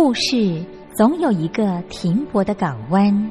故事总有一个停泊的港湾。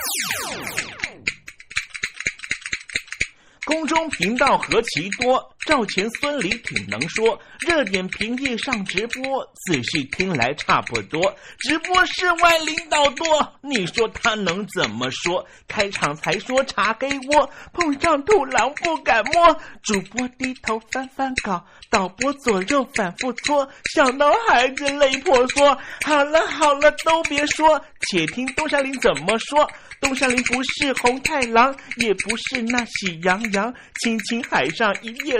空中频道何其多，赵钱孙李挺能说。热点平地上直播，仔细听来差不多。直播室外领导多，你说他能怎么说？开场才说茶给我，碰上土狼不敢摸。主播低头翻翻稿，导播左右反复搓，想到孩子泪婆娑。好了好了，都别说，且听东山林怎么说。东山林不是红太狼，也不是那喜羊羊，亲亲海上一叶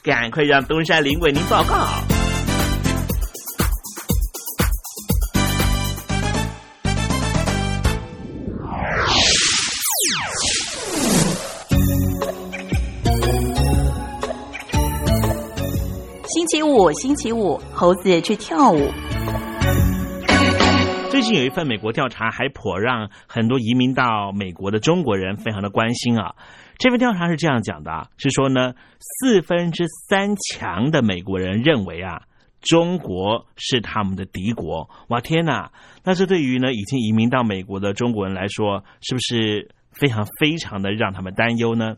赶快让东山林为您报告。星期五，星期五，猴子去跳舞。最近有一份美国调查，还颇让很多移民到美国的中国人非常的关心啊。这份调查是这样讲的，是说呢，四分之三强的美国人认为啊，中国是他们的敌国。哇天哪！那这对于呢已经移民到美国的中国人来说，是不是非常非常的让他们担忧呢？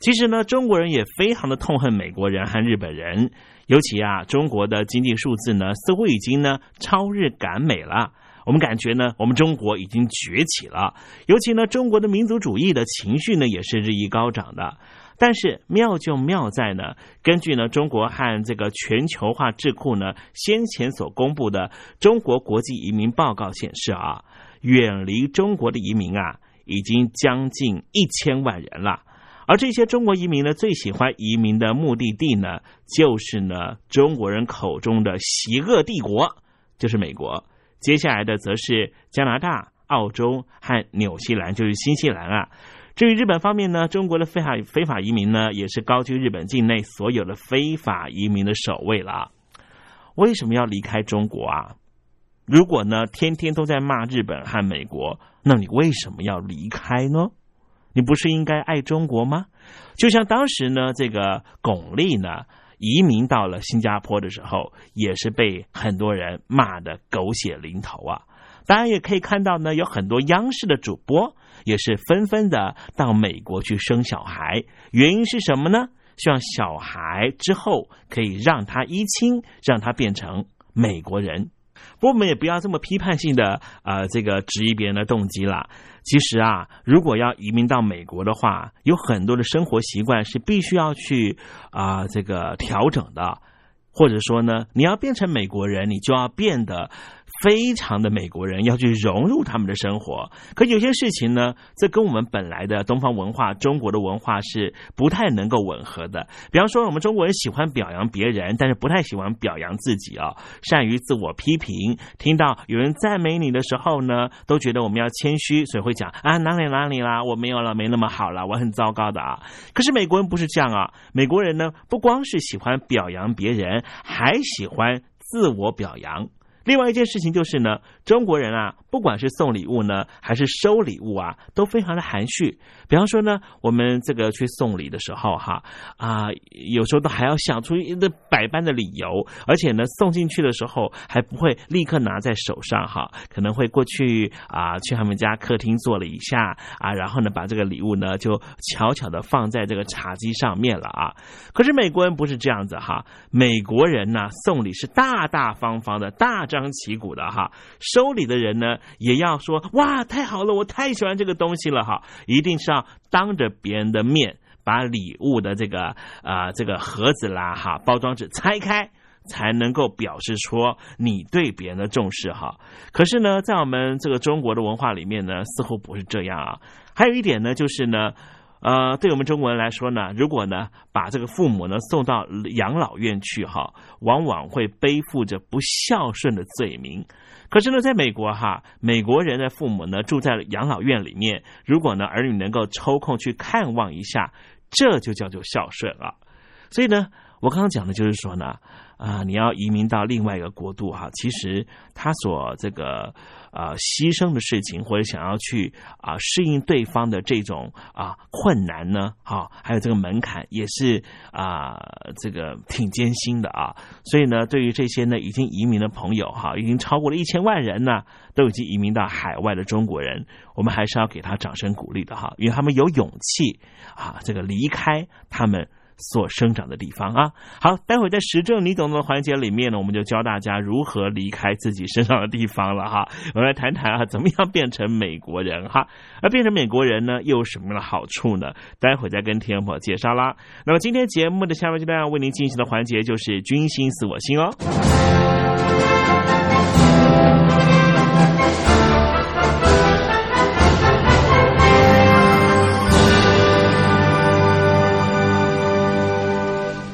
其实呢，中国人也非常的痛恨美国人和日本人，尤其啊，中国的经济数字呢，似乎已经呢超日赶美了。我们感觉呢，我们中国已经崛起了，尤其呢，中国的民族主义的情绪呢，也是日益高涨的。但是妙就妙在呢，根据呢中国和这个全球化智库呢先前所公布的中国国际移民报告显示啊，远离中国的移民啊，已经将近一千万人了。而这些中国移民呢，最喜欢移民的目的地呢，就是呢中国人口中的邪恶帝国，就是美国。接下来的则是加拿大、澳洲和纽西兰，就是新西兰啊。至于日本方面呢，中国的非法非法移民呢，也是高居日本境内所有的非法移民的首位了。为什么要离开中国啊？如果呢天天都在骂日本和美国，那你为什么要离开呢？你不是应该爱中国吗？就像当时呢，这个巩俐呢移民到了新加坡的时候，也是被很多人骂的狗血淋头啊。当然也可以看到呢，有很多央视的主播也是纷纷的到美国去生小孩，原因是什么呢？希望小孩之后可以让他依亲，让他变成美国人。不过我们也不要这么批判性的呃这个质疑别人的动机了。其实啊，如果要移民到美国的话，有很多的生活习惯是必须要去啊这个调整的，或者说呢，你要变成美国人，你就要变得。非常的美国人要去融入他们的生活，可有些事情呢，这跟我们本来的东方文化、中国的文化是不太能够吻合的。比方说，我们中国人喜欢表扬别人，但是不太喜欢表扬自己啊，善于自我批评。听到有人赞美你的时候呢，都觉得我们要谦虚，所以会讲啊哪里哪里啦，我没有了，没那么好了，我很糟糕的啊。可是美国人不是这样啊，美国人呢，不光是喜欢表扬别人，还喜欢自我表扬。另外一件事情就是呢，中国人啊，不管是送礼物呢，还是收礼物啊，都非常的含蓄。比方说呢，我们这个去送礼的时候哈啊，有时候都还要想出一个百般的理由，而且呢，送进去的时候还不会立刻拿在手上哈，可能会过去啊，去他们家客厅坐了一下啊，然后呢，把这个礼物呢就悄悄的放在这个茶几上面了啊。可是美国人不是这样子哈，美国人呢送礼是大大方方的大。张旗鼓的哈，收礼的人呢也要说哇，太好了，我太喜欢这个东西了哈，一定是要当着别人的面把礼物的这个啊这个盒子啦哈包装纸拆开，才能够表示出你对别人的重视哈。可是呢，在我们这个中国的文化里面呢，似乎不是这样啊。还有一点呢，就是呢。呃，对我们中国人来说呢，如果呢把这个父母呢送到养老院去哈，往往会背负着不孝顺的罪名。可是呢，在美国哈，美国人的父母呢住在养老院里面，如果呢儿女能够抽空去看望一下，这就叫做孝顺了。所以呢，我刚刚讲的就是说呢，啊，你要移民到另外一个国度哈，其实他所这个。啊，牺牲的事情，或者想要去啊适应对方的这种啊困难呢，哈，还有这个门槛也是啊这个挺艰辛的啊。所以呢，对于这些呢已经移民的朋友哈，已经超过了一千万人呢，都已经移民到海外的中国人，我们还是要给他掌声鼓励的哈，因为他们有勇气啊，这个离开他们所生长的地方啊。好，待会在时政你懂的环节里面呢，我们就教大家如何离开自己生长的地方了哈。我们来谈谈啊，怎么样变成美国人哈？而变成美国人呢，又有什么样的好处呢？待会再跟听众朋友介绍啦。那么今天节目的下半阶段为您进行的环节就是“军心似我心”哦。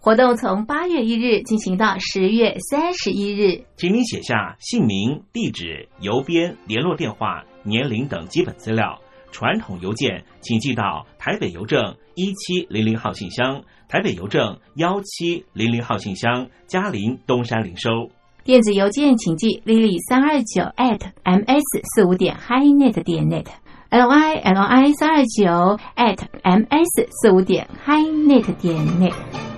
活动从八月一日进行到十月三十一日，请您写下姓名、地址、邮编、联络电话、年龄等基本资料。传统邮件请寄到台北邮政一七零零号信箱，台北邮政幺七零零号信箱，嘉陵东山零收。电子邮件请寄 lily 三二九 at ms 四五点 highnet 点 net l i l i 三二九 at ms 四五点 highnet 点 net。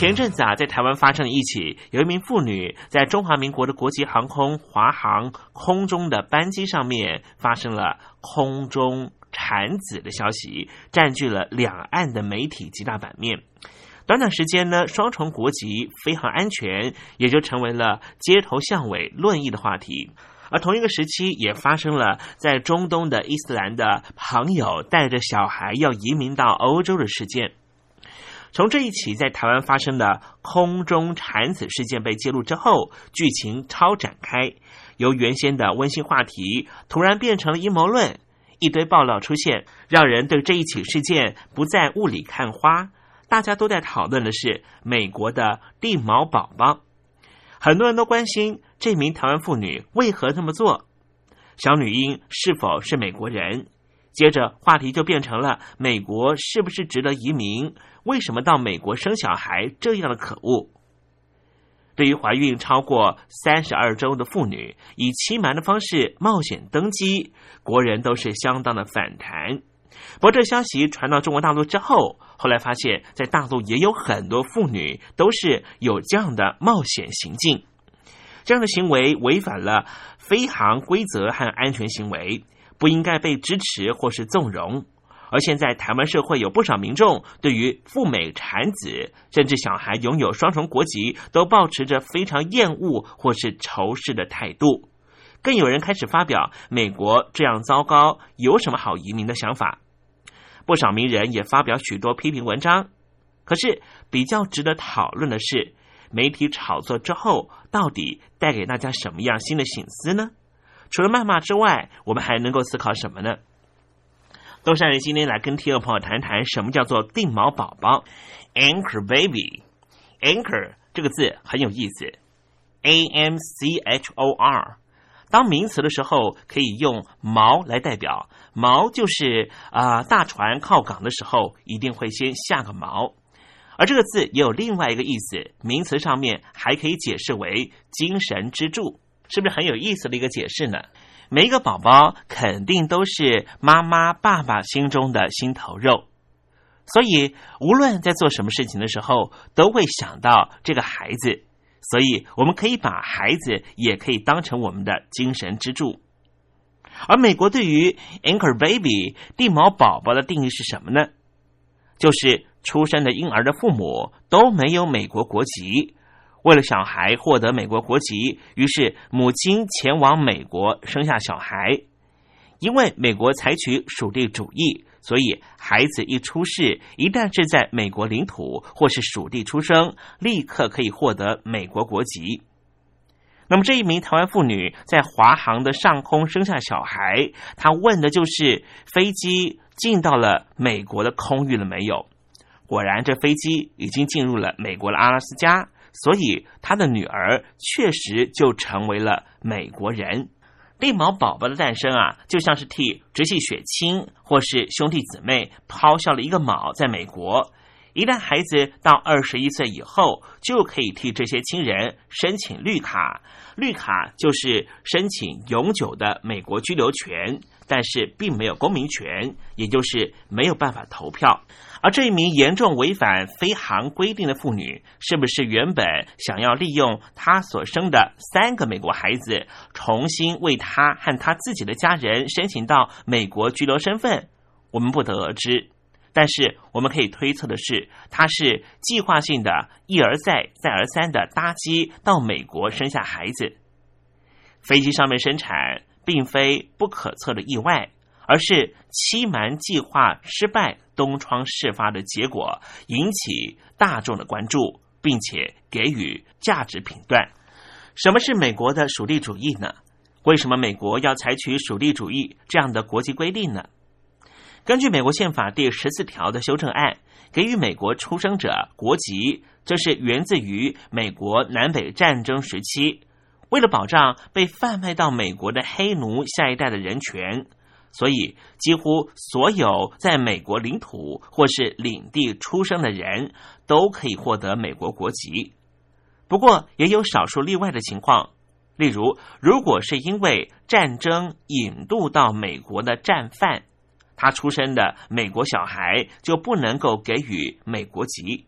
前阵子啊，在台湾发生了一起，有一名妇女在中华民国的国际航空华航空中的班机上面发生了空中产子的消息，占据了两岸的媒体极大版面。短短时间呢，双重国籍非常安全，也就成为了街头巷尾论议的话题。而同一个时期，也发生了在中东的伊斯兰的朋友带着小孩要移民到欧洲的事件。从这一起在台湾发生的空中产子事件被揭露之后，剧情超展开，由原先的温馨话题突然变成了阴谋论，一堆爆料出现，让人对这一起事件不再雾里看花。大家都在讨论的是美国的地毛宝宝，很多人都关心这名台湾妇女为何这么做，小女婴是否是美国人？接着话题就变成了美国是不是值得移民？为什么到美国生小孩这样的可恶？对于怀孕超过三十二周的妇女以欺瞒的方式冒险登机，国人都是相当的反弹。不过这消息传到中国大陆之后，后来发现，在大陆也有很多妇女都是有这样的冒险行径，这样的行为违反了飞航规则和安全行为，不应该被支持或是纵容。而现在，台湾社会有不少民众对于赴美产子，甚至小孩拥有双重国籍，都保持着非常厌恶或是仇视的态度。更有人开始发表“美国这样糟糕，有什么好移民”的想法。不少名人也发表许多批评文章。可是，比较值得讨论的是，媒体炒作之后，到底带给大家什么样新的醒思呢？除了谩骂之外，我们还能够思考什么呢？东山人今天来跟听众朋友谈谈什么叫做定毛宝宝，anchor baby，anchor 这个字很有意思，a m c h o r，当名词的时候可以用锚来代表，锚就是啊大船靠港的时候一定会先下个锚，而这个字也有另外一个意思，名词上面还可以解释为精神支柱。是不是很有意思的一个解释呢？每一个宝宝肯定都是妈妈、爸爸心中的心头肉，所以无论在做什么事情的时候，都会想到这个孩子。所以我们可以把孩子也可以当成我们的精神支柱。而美国对于 anchor baby 地毛宝宝的定义是什么呢？就是出生的婴儿的父母都没有美国国籍。为了小孩获得美国国籍，于是母亲前往美国生下小孩。因为美国采取属地主义，所以孩子一出世，一旦是在美国领土或是属地出生，立刻可以获得美国国籍。那么这一名台湾妇女在华航的上空生下小孩，她问的就是飞机进到了美国的空域了没有？果然，这飞机已经进入了美国的阿拉斯加。所以，他的女儿确实就成为了美国人。绿毛宝宝的诞生啊，就像是替直系血亲或是兄弟姊妹抛下了一个锚。在美国，一旦孩子到二十一岁以后，就可以替这些亲人申请绿卡。绿卡就是申请永久的美国居留权，但是并没有公民权，也就是没有办法投票。而这一名严重违反飞航规定的妇女，是不是原本想要利用她所生的三个美国孩子，重新为她和她自己的家人申请到美国居留身份？我们不得而知。但是我们可以推测的是，她是计划性的一而再、再而三的搭机到美国生下孩子。飞机上面生产，并非不可测的意外。而是欺瞒计划失败、东窗事发的结果，引起大众的关注，并且给予价值评断。什么是美国的属地主义呢？为什么美国要采取属地主义这样的国际规定呢？根据美国宪法第十四条的修正案，给予美国出生者国籍，这是源自于美国南北战争时期，为了保障被贩卖到美国的黑奴下一代的人权。所以，几乎所有在美国领土或是领地出生的人都可以获得美国国籍。不过，也有少数例外的情况，例如，如果是因为战争引渡到美国的战犯，他出生的美国小孩就不能够给予美国籍。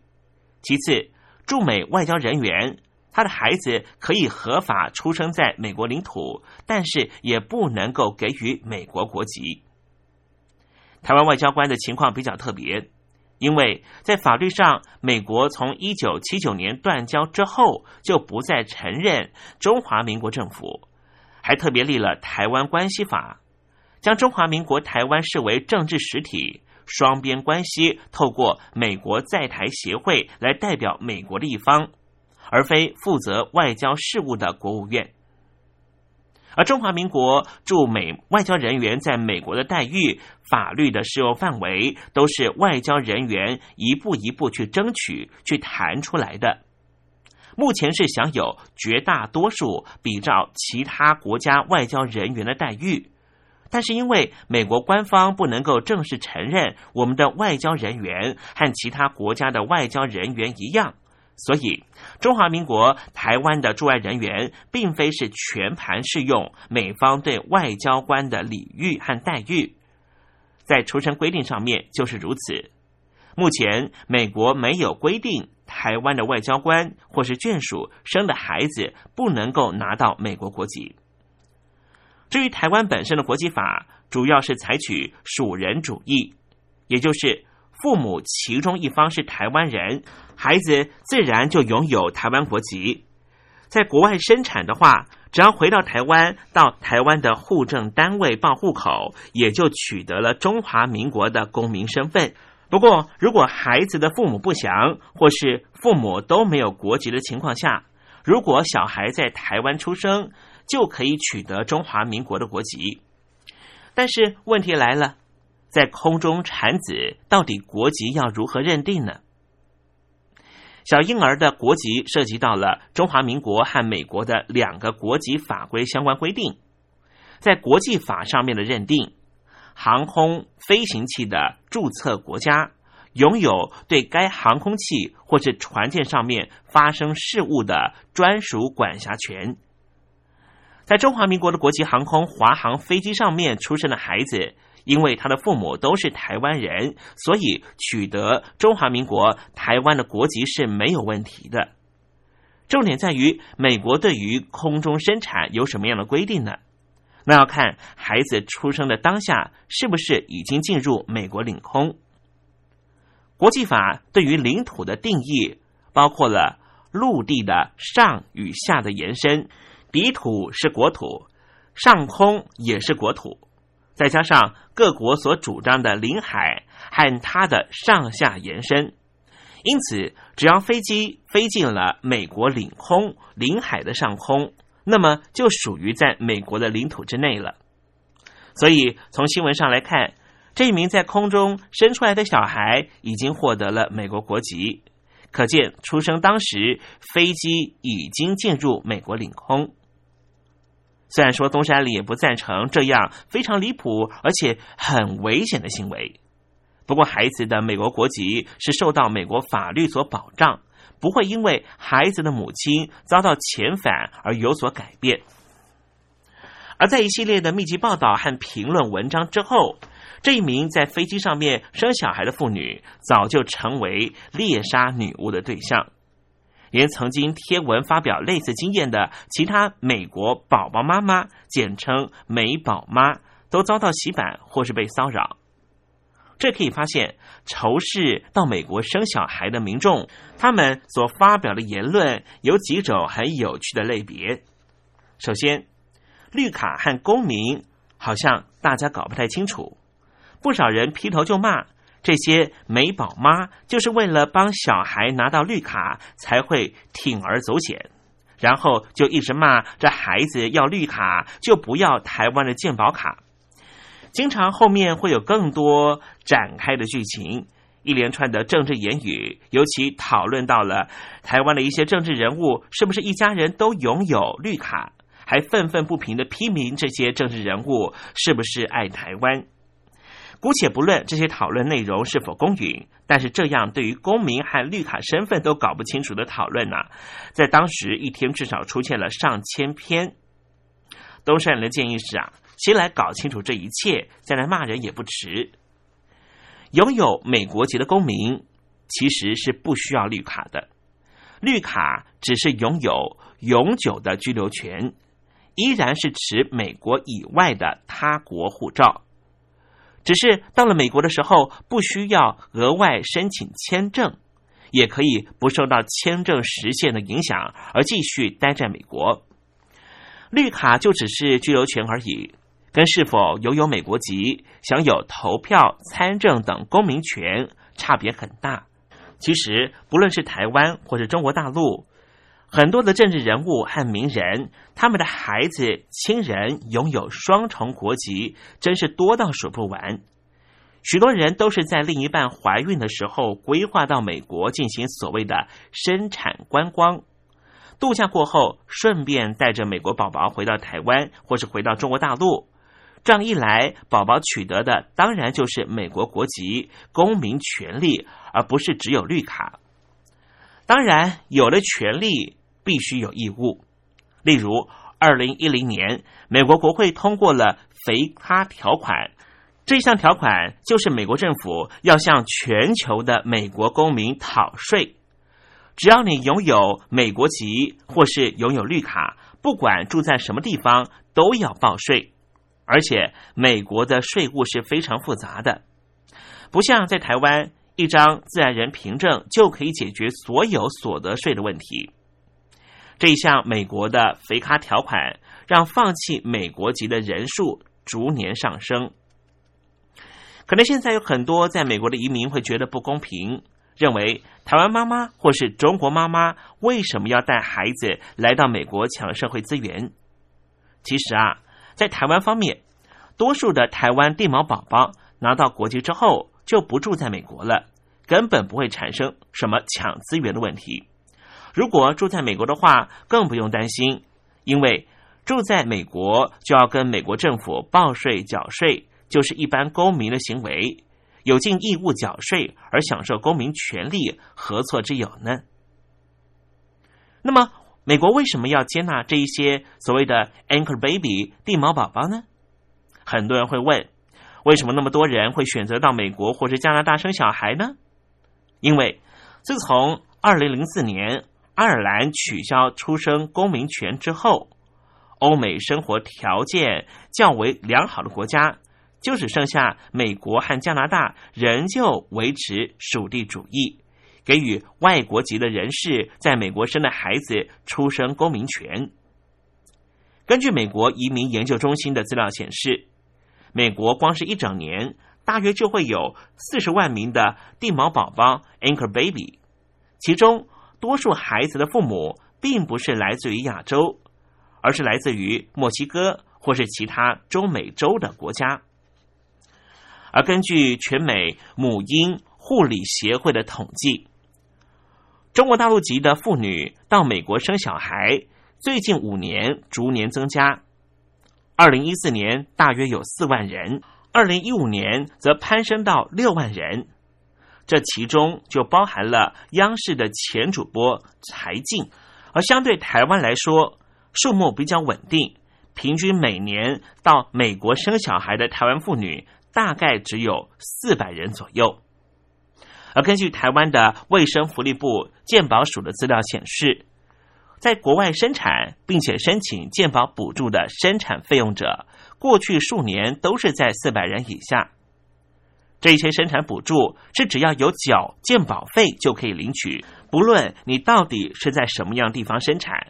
其次，驻美外交人员。他的孩子可以合法出生在美国领土，但是也不能够给予美国国籍。台湾外交官的情况比较特别，因为在法律上，美国从一九七九年断交之后就不再承认中华民国政府，还特别立了《台湾关系法》，将中华民国台湾视为政治实体，双边关系透过美国在台协会来代表美国的一方。而非负责外交事务的国务院，而中华民国驻美外交人员在美国的待遇、法律的适用范围，都是外交人员一步一步去争取、去谈出来的。目前是享有绝大多数比照其他国家外交人员的待遇，但是因为美国官方不能够正式承认我们的外交人员和其他国家的外交人员一样。所以，中华民国台湾的驻外人员并非是全盘适用美方对外交官的礼遇和待遇，在出生规定上面就是如此。目前，美国没有规定台湾的外交官或是眷属生的孩子不能够拿到美国国籍。至于台湾本身的国籍法，主要是采取属人主义，也就是父母其中一方是台湾人。孩子自然就拥有台湾国籍，在国外生产的话，只要回到台湾，到台湾的户政单位报户口，也就取得了中华民国的公民身份。不过，如果孩子的父母不详，或是父母都没有国籍的情况下，如果小孩在台湾出生，就可以取得中华民国的国籍。但是问题来了，在空中产子，到底国籍要如何认定呢？小婴儿的国籍涉及到了中华民国和美国的两个国籍法规相关规定，在国际法上面的认定，航空飞行器的注册国家拥有对该航空器或是船舰上面发生事故的专属管辖权。在中华民国的国际航空华航飞机上面出生的孩子，因为他的父母都是台湾人，所以取得中华民国台湾的国籍是没有问题的。重点在于美国对于空中生产有什么样的规定呢？那要看孩子出生的当下是不是已经进入美国领空。国际法对于领土的定义包括了陆地的上与下的延伸，底土是国土，上空也是国土，再加上各国所主张的领海和它的上下延伸。因此，只要飞机飞进了美国领空、领海的上空，那么就属于在美国的领土之内了。所以，从新闻上来看，这一名在空中生出来的小孩已经获得了美国国籍，可见出生当时飞机已经进入美国领空。虽然说东山里也不赞成这样非常离谱而且很危险的行为。不过，孩子的美国国籍是受到美国法律所保障，不会因为孩子的母亲遭到遣返而有所改变。而在一系列的密集报道和评论文章之后，这一名在飞机上面生小孩的妇女早就成为猎杀女巫的对象，连曾经贴文发表类似经验的其他美国宝宝妈妈，简称“美宝妈”，都遭到洗版或是被骚扰。这可以发现，仇视到美国生小孩的民众，他们所发表的言论有几种很有趣的类别。首先，绿卡和公民好像大家搞不太清楚，不少人劈头就骂这些美宝妈，就是为了帮小孩拿到绿卡才会铤而走险，然后就一直骂这孩子要绿卡就不要台湾的健保卡。经常后面会有更多展开的剧情，一连串的政治言语，尤其讨论到了台湾的一些政治人物是不是一家人都拥有绿卡，还愤愤不平的批评这些政治人物是不是爱台湾。姑且不论这些讨论内容是否公允，但是这样对于公民和绿卡身份都搞不清楚的讨论呢，在当时一天至少出现了上千篇。东山人的建议是啊。先来搞清楚这一切，再来骂人也不迟。拥有美国籍的公民其实是不需要绿卡的，绿卡只是拥有永久的居留权，依然是持美国以外的他国护照，只是到了美国的时候，不需要额外申请签证，也可以不受到签证时限的影响而继续待在美国。绿卡就只是居留权而已。跟是否拥有美国籍、享有投票、参政等公民权差别很大。其实，不论是台湾或是中国大陆，很多的政治人物和名人，他们的孩子、亲人拥有双重国籍，真是多到数不完。许多人都是在另一半怀孕的时候规划到美国进行所谓的生产观光，度假过后，顺便带着美国宝宝回到台湾，或是回到中国大陆。这样一来，宝宝取得的当然就是美国国籍、公民权利，而不是只有绿卡。当然，有了权利，必须有义务。例如，二零一零年，美国国会通过了“肥咖条款”，这项条款就是美国政府要向全球的美国公民讨税。只要你拥有美国籍或是拥有绿卡，不管住在什么地方，都要报税。而且美国的税务是非常复杂的，不像在台湾，一张自然人凭证就可以解决所有所得税的问题。这一项美国的肥咖条款，让放弃美国籍的人数逐年上升。可能现在有很多在美国的移民会觉得不公平，认为台湾妈妈或是中国妈妈为什么要带孩子来到美国抢社会资源？其实啊。在台湾方面，多数的台湾地毛宝宝拿到国籍之后就不住在美国了，根本不会产生什么抢资源的问题。如果住在美国的话，更不用担心，因为住在美国就要跟美国政府报税缴税，就是一般公民的行为，有尽义务缴税而享受公民权利，何错之有呢？那么，美国为什么要接纳这一些所谓的 anchor baby 地毛宝宝呢？很多人会问，为什么那么多人会选择到美国或是加拿大生小孩呢？因为自从二零零四年爱尔兰取消出生公民权之后，欧美生活条件较为良好的国家，就只剩下美国和加拿大，仍旧维持属地主义。给予外国籍的人士在美国生的孩子出生公民权。根据美国移民研究中心的资料显示，美国光是一整年，大约就会有四十万名的地毛宝宝 （anchor baby），其中多数孩子的父母并不是来自于亚洲，而是来自于墨西哥或是其他中美洲的国家。而根据全美母婴护理协会的统计，中国大陆籍的妇女到美国生小孩，最近五年逐年增加。二零一四年大约有四万人，二零一五年则攀升到六万人。这其中就包含了央视的前主播柴静，而相对台湾来说，数目比较稳定，平均每年到美国生小孩的台湾妇女大概只有四百人左右。而根据台湾的卫生福利部健保署的资料显示，在国外生产并且申请健保补助的生产费用者，过去数年都是在四百人以下。这些生产补助是只要有缴健保费就可以领取，不论你到底是在什么样地方生产，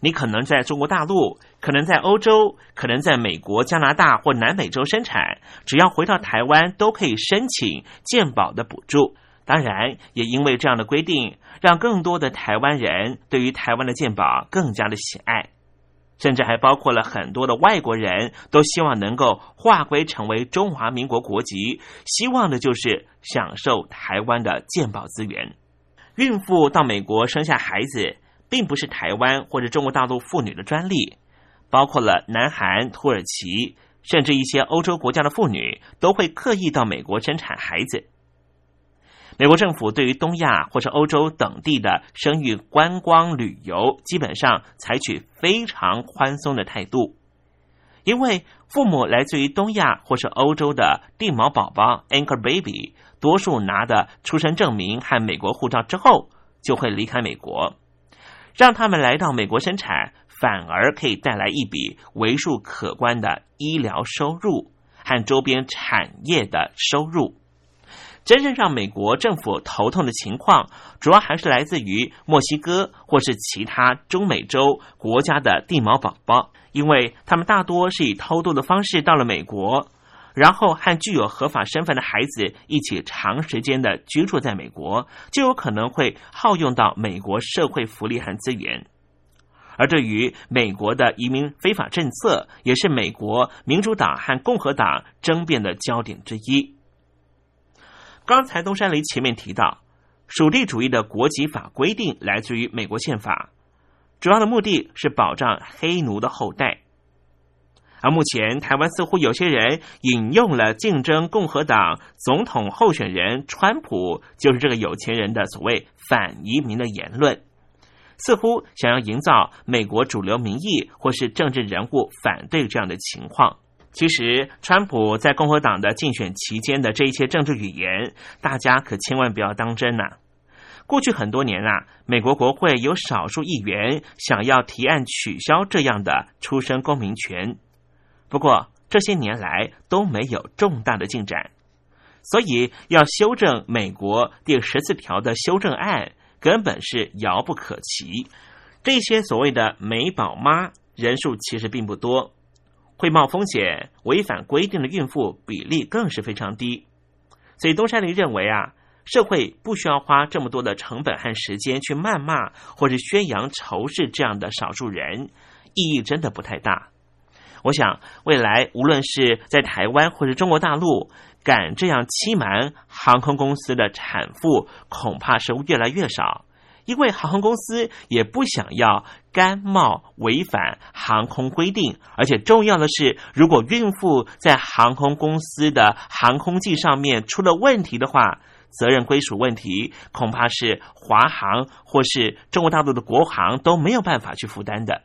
你可能在中国大陆，可能在欧洲，可能在美国、加拿大或南美洲生产，只要回到台湾都可以申请健保的补助。当然，也因为这样的规定，让更多的台湾人对于台湾的健保更加的喜爱，甚至还包括了很多的外国人都希望能够划归成为中华民国国籍，希望的就是享受台湾的健保资源。孕妇到美国生下孩子，并不是台湾或者中国大陆妇女的专利，包括了南韩、土耳其，甚至一些欧洲国家的妇女都会刻意到美国生产孩子。美国政府对于东亚或者欧洲等地的生育观光旅游，基本上采取非常宽松的态度，因为父母来自于东亚或是欧洲的地毛宝宝 （anchor baby），多数拿的出生证明和美国护照之后，就会离开美国，让他们来到美国生产，反而可以带来一笔为数可观的医疗收入和周边产业的收入。真正让美国政府头痛的情况，主要还是来自于墨西哥或是其他中美洲国家的地毛宝宝，因为他们大多是以偷渡的方式到了美国，然后和具有合法身份的孩子一起长时间的居住在美国，就有可能会耗用到美国社会福利和资源。而对于美国的移民非法政策，也是美国民主党和共和党争辩的焦点之一。刚才东山林前面提到，属地主义的国籍法规定来自于美国宪法，主要的目的是保障黑奴的后代。而目前台湾似乎有些人引用了竞争共和党总统候选人川普就是这个有钱人的所谓反移民的言论，似乎想要营造美国主流民意或是政治人物反对这样的情况。其实，川普在共和党的竞选期间的这一些政治语言，大家可千万不要当真呐。过去很多年啊，美国国会有少数议员想要提案取消这样的出生公民权，不过这些年来都没有重大的进展，所以要修正美国第十四条的修正案，根本是遥不可及。这些所谓的美宝妈人数其实并不多。会冒风险、违反规定的孕妇比例更是非常低，所以东山林认为啊，社会不需要花这么多的成本和时间去谩骂或者宣扬仇视这样的少数人，意义真的不太大。我想未来无论是在台湾或者中国大陆，敢这样欺瞒航空公司的产妇，恐怕是越来越少。因为航空公司也不想要甘冒违反航空规定，而且重要的是，如果孕妇在航空公司的航空器上面出了问题的话，责任归属问题，恐怕是华航或是中国大陆的国航都没有办法去负担的。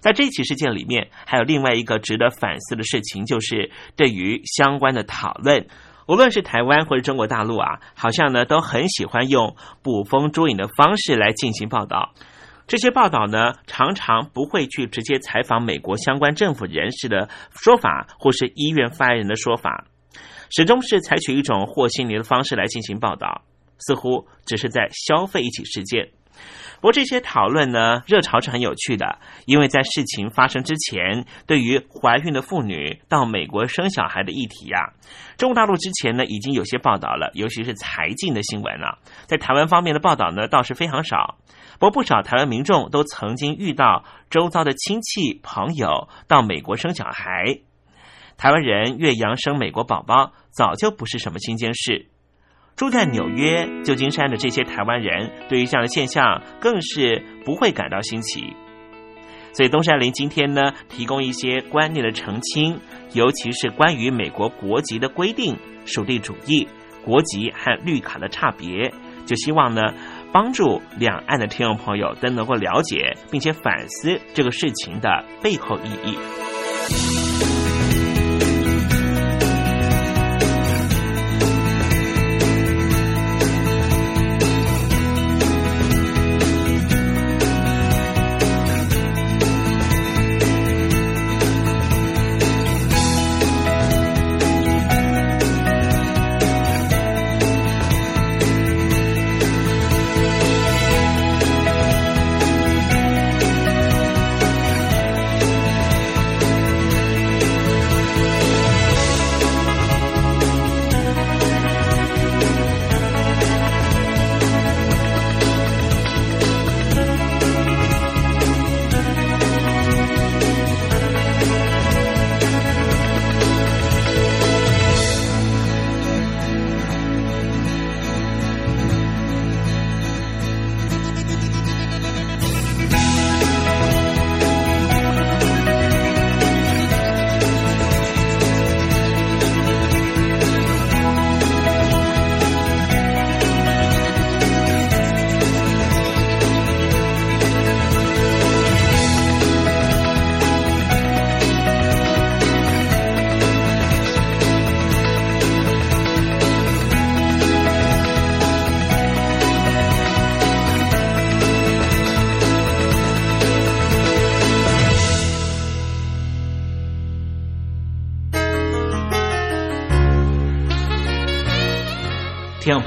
在这起事件里面，还有另外一个值得反思的事情，就是对于相关的讨论，无论是台湾或者中国大陆啊，好像呢都很喜欢用捕风捉影的方式来进行报道。这些报道呢，常常不会去直接采访美国相关政府人士的说法，或是医院发言人的说法，始终是采取一种和稀泥的方式来进行报道，似乎只是在消费一起事件。不过这些讨论呢，热潮是很有趣的，因为在事情发生之前，对于怀孕的妇女到美国生小孩的议题呀，中国大陆之前呢已经有些报道了，尤其是财经的新闻啊，在台湾方面的报道呢倒是非常少。不过不少台湾民众都曾经遇到周遭的亲戚朋友到美国生小孩，台湾人岳阳生美国宝宝早就不是什么新鲜事。住在纽约、旧金山的这些台湾人，对于这样的现象更是不会感到新奇。所以东山林今天呢，提供一些观念的澄清，尤其是关于美国国籍的规定、属地主义、国籍和绿卡的差别，就希望呢，帮助两岸的听众朋友都能够了解，并且反思这个事情的背后意义。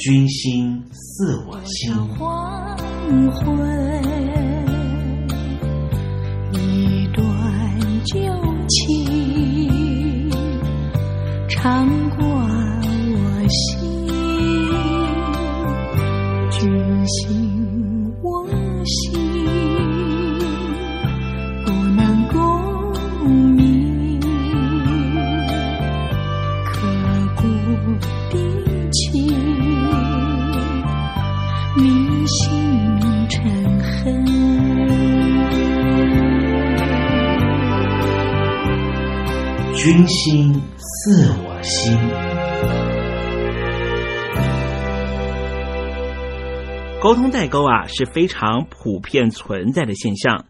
君心似我心，黄昏，一段旧情，长君心似我心，沟通代沟啊是非常普遍存在的现象，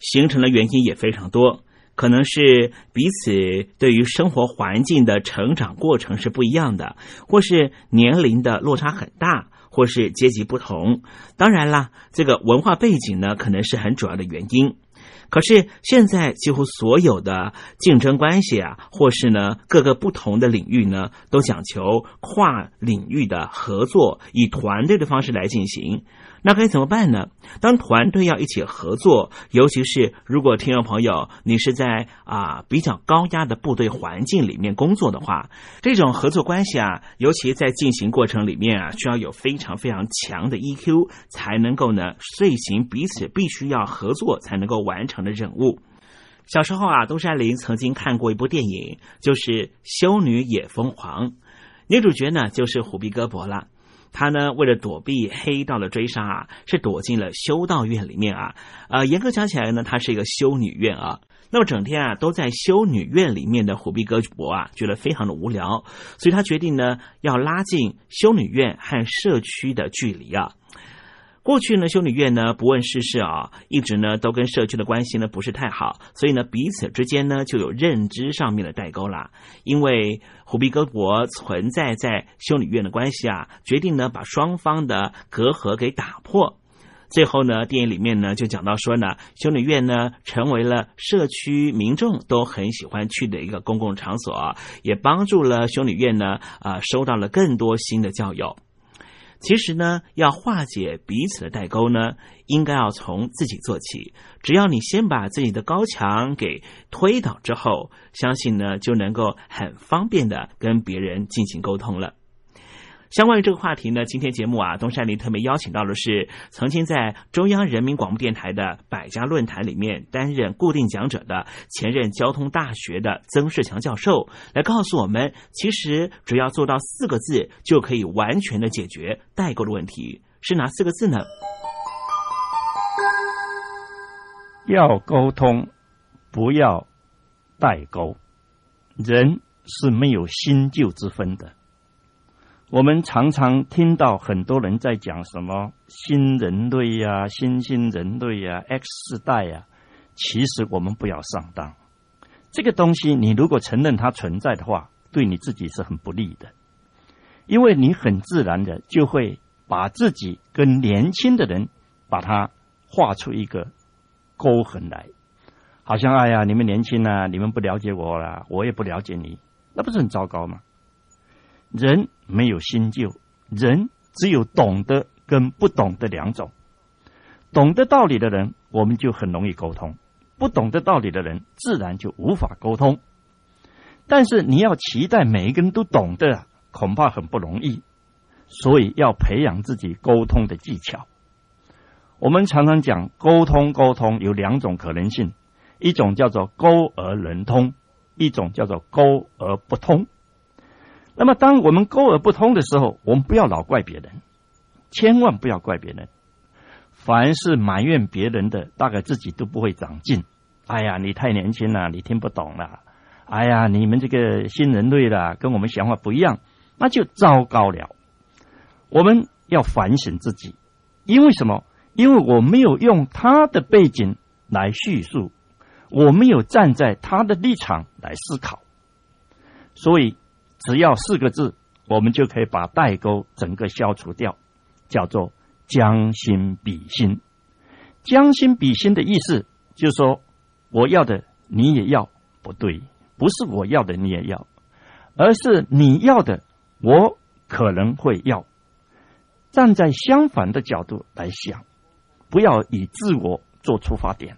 形成的原因也非常多。可能是彼此对于生活环境的成长过程是不一样的，或是年龄的落差很大，或是阶级不同。当然啦，这个文化背景呢，可能是很主要的原因。可是现在几乎所有的竞争关系啊，或是呢各个不同的领域呢，都讲求跨领域的合作，以团队的方式来进行。那该怎么办呢？当团队要一起合作，尤其是如果听众朋友你是在啊比较高压的部队环境里面工作的话，这种合作关系啊，尤其在进行过程里面啊，需要有非常非常强的 EQ，才能够呢遂行彼此必须要合作才能够完成的任务。小时候啊，东山林曾经看过一部电影，就是《修女也疯狂》，女主角呢就是虎皮胳膊了。他呢，为了躲避黑道的追杀啊，是躲进了修道院里面啊。呃，严格讲起来呢，他是一个修女院啊。那么整天啊都在修女院里面的虎逼哥我啊，觉得非常的无聊，所以他决定呢，要拉近修女院和社区的距离啊。过去呢，修女院呢不问世事啊，一直呢都跟社区的关系呢不是太好，所以呢彼此之间呢就有认知上面的代沟啦。因为虎臂哥国存在在修女院的关系啊，决定呢把双方的隔阂给打破。最后呢，电影里面呢就讲到说呢，修女院呢成为了社区民众都很喜欢去的一个公共场所，也帮助了修女院呢啊收到了更多新的教友。其实呢，要化解彼此的代沟呢，应该要从自己做起。只要你先把自己的高墙给推倒之后，相信呢就能够很方便的跟别人进行沟通了。相关于这个话题呢，今天节目啊，东山林特别邀请到的是曾经在中央人民广播电台的百家论坛里面担任固定讲者的前任交通大学的曾仕强教授，来告诉我们，其实只要做到四个字，就可以完全的解决代沟的问题。是哪四个字呢？要沟通，不要代沟。人是没有新旧之分的。我们常常听到很多人在讲什么新人类呀、新兴人类呀、X 世代呀。其实我们不要上当。这个东西，你如果承认它存在的话，对你自己是很不利的，因为你很自然的就会把自己跟年轻的人把它画出一个沟痕来，好像哎呀，你们年轻啊，你们不了解我了，我也不了解你，那不是很糟糕吗？人没有新旧，人只有懂得跟不懂的两种。懂得道理的人，我们就很容易沟通；不懂得道理的人，自然就无法沟通。但是你要期待每一个人都懂得，恐怕很不容易。所以要培养自己沟通的技巧。我们常常讲沟通，沟通有两种可能性：一种叫做沟而能通，一种叫做沟而不通。那么，当我们沟而不通的时候，我们不要老怪别人，千万不要怪别人。凡是埋怨别人的，大概自己都不会长进。哎呀，你太年轻了，你听不懂了。哎呀，你们这个新人类的跟我们想法不一样，那就糟糕了。我们要反省自己，因为什么？因为我没有用他的背景来叙述，我没有站在他的立场来思考，所以。只要四个字，我们就可以把代沟整个消除掉，叫做将心比心。将心比心的意思就是说，我要的你也要，不对，不是我要的你也要，而是你要的我可能会要。站在相反的角度来想，不要以自我做出发点。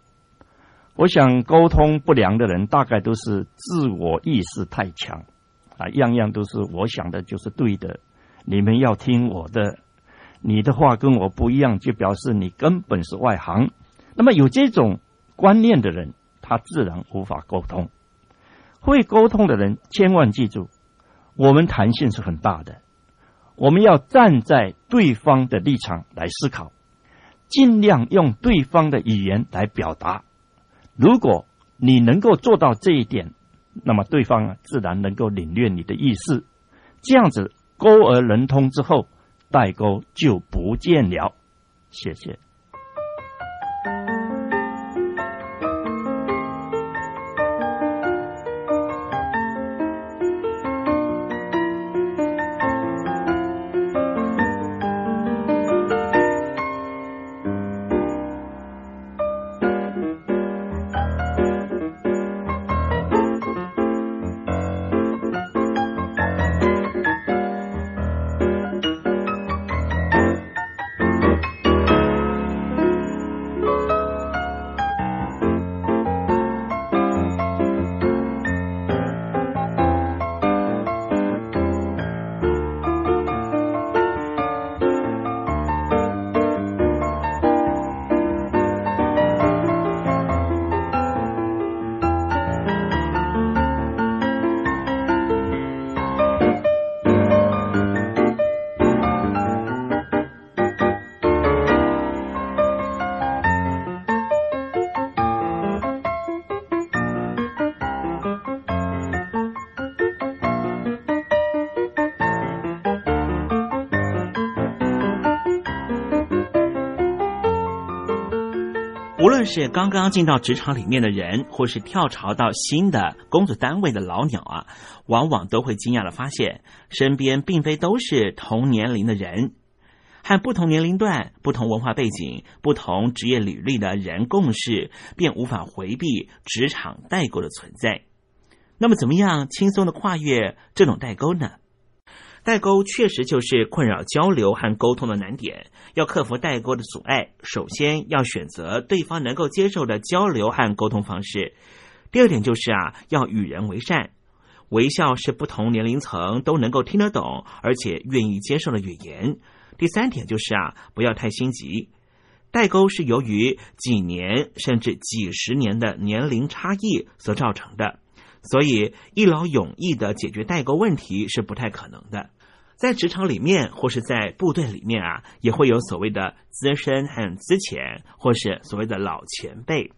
我想沟通不良的人，大概都是自我意识太强。啊，样样都是我想的，就是对的。你们要听我的，你的话跟我不一样，就表示你根本是外行。那么有这种观念的人，他自然无法沟通。会沟通的人，千万记住，我们弹性是很大的。我们要站在对方的立场来思考，尽量用对方的语言来表达。如果你能够做到这一点，那么对方啊自然能够领略你的意思，这样子沟而能通之后，代沟就不见了。谢谢。无论是刚刚进到职场里面的人，或是跳槽到新的工作单位的老鸟啊，往往都会惊讶的发现，身边并非都是同年龄的人，和不同年龄段、不同文化背景、不同职业履历的人共事，便无法回避职场代沟的存在。那么，怎么样轻松的跨越这种代沟呢？代沟确实就是困扰交流和沟通的难点。要克服代沟的阻碍，首先要选择对方能够接受的交流和沟通方式。第二点就是啊，要与人为善，微笑是不同年龄层都能够听得懂而且愿意接受的语言。第三点就是啊，不要太心急。代沟是由于几年甚至几十年的年龄差异所造成的，所以一劳永逸的解决代沟问题是不太可能的。在职场里面，或是在部队里面啊，也会有所谓的资深和资浅，或是所谓的老前辈。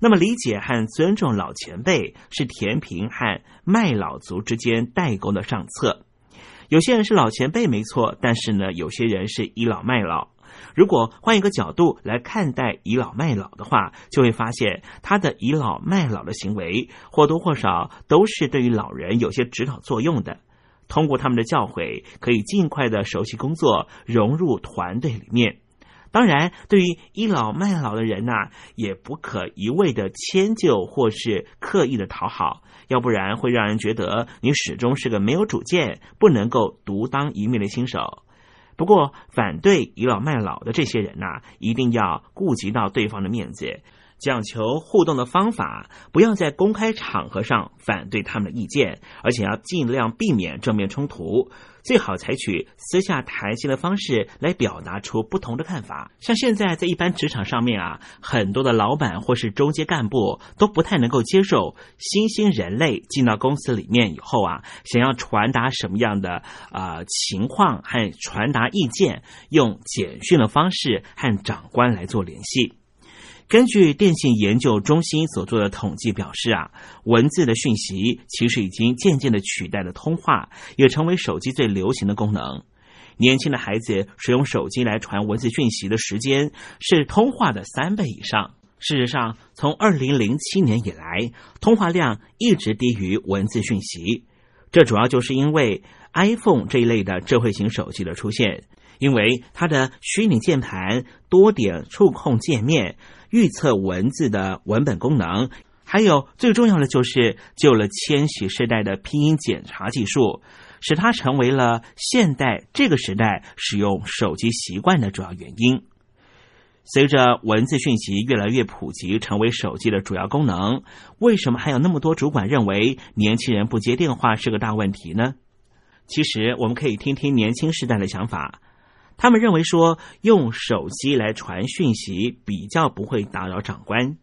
那么，理解和尊重老前辈是填平和卖老族之间代沟的上策。有些人是老前辈没错，但是呢，有些人是倚老卖老。如果换一个角度来看待倚老卖老的话，就会发现他的倚老卖老的行为或多或少都是对于老人有些指导作用的。通过他们的教诲，可以尽快的熟悉工作，融入团队里面。当然，对于倚老卖老的人呐，也不可一味的迁就或是刻意的讨好，要不然会让人觉得你始终是个没有主见、不能够独当一面的新手。不过，反对倚老卖老的这些人呐，一定要顾及到对方的面子。讲求互动的方法，不要在公开场合上反对他们的意见，而且要尽量避免正面冲突，最好采取私下谈心的方式来表达出不同的看法。像现在在一般职场上面啊，很多的老板或是中阶干部都不太能够接受新兴人类进到公司里面以后啊，想要传达什么样的啊情况和传达意见，用简讯的方式和长官来做联系。根据电信研究中心所做的统计表示啊，文字的讯息其实已经渐渐的取代了通话，也成为手机最流行的功能。年轻的孩子使用手机来传文字讯息的时间是通话的三倍以上。事实上，从二零零七年以来，通话量一直低于文字讯息。这主要就是因为 iPhone 这一类的智慧型手机的出现，因为它的虚拟键盘、多点触控界面。预测文字的文本功能，还有最重要的就是救了千禧世代的拼音检查技术，使它成为了现代这个时代使用手机习惯的主要原因。随着文字讯息越来越普及，成为手机的主要功能，为什么还有那么多主管认为年轻人不接电话是个大问题呢？其实，我们可以听听年轻时代的想法。他们认为说，用手机来传讯息比较不会打扰长官，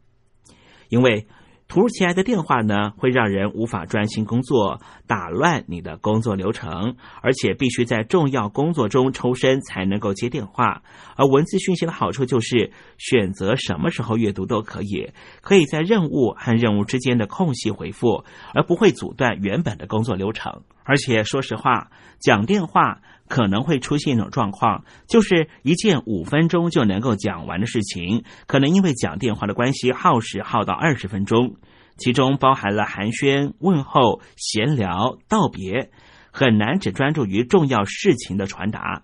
因为突如其来的电话呢，会让人无法专心工作，打乱你的工作流程，而且必须在重要工作中抽身才能够接电话。而文字讯息的好处就是选择什么时候阅读都可以，可以在任务和任务之间的空隙回复，而不会阻断原本的工作流程。而且说实话，讲电话。可能会出现一种状况，就是一件五分钟就能够讲完的事情，可能因为讲电话的关系耗时耗到二十分钟，其中包含了寒暄、问候、闲聊、道别，很难只专注于重要事情的传达。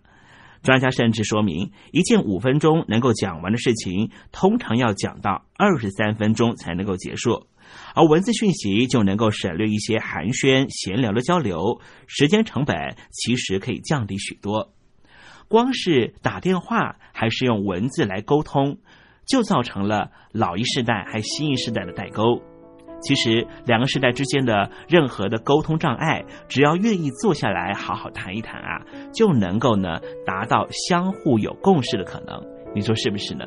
专家甚至说明，一件五分钟能够讲完的事情，通常要讲到二十三分钟才能够结束。而文字讯息就能够省略一些寒暄闲聊的交流，时间成本其实可以降低许多。光是打电话还是用文字来沟通，就造成了老一世代还新一世代的代沟。其实两个世代之间的任何的沟通障碍，只要愿意坐下来好好谈一谈啊，就能够呢达到相互有共识的可能。你说是不是呢？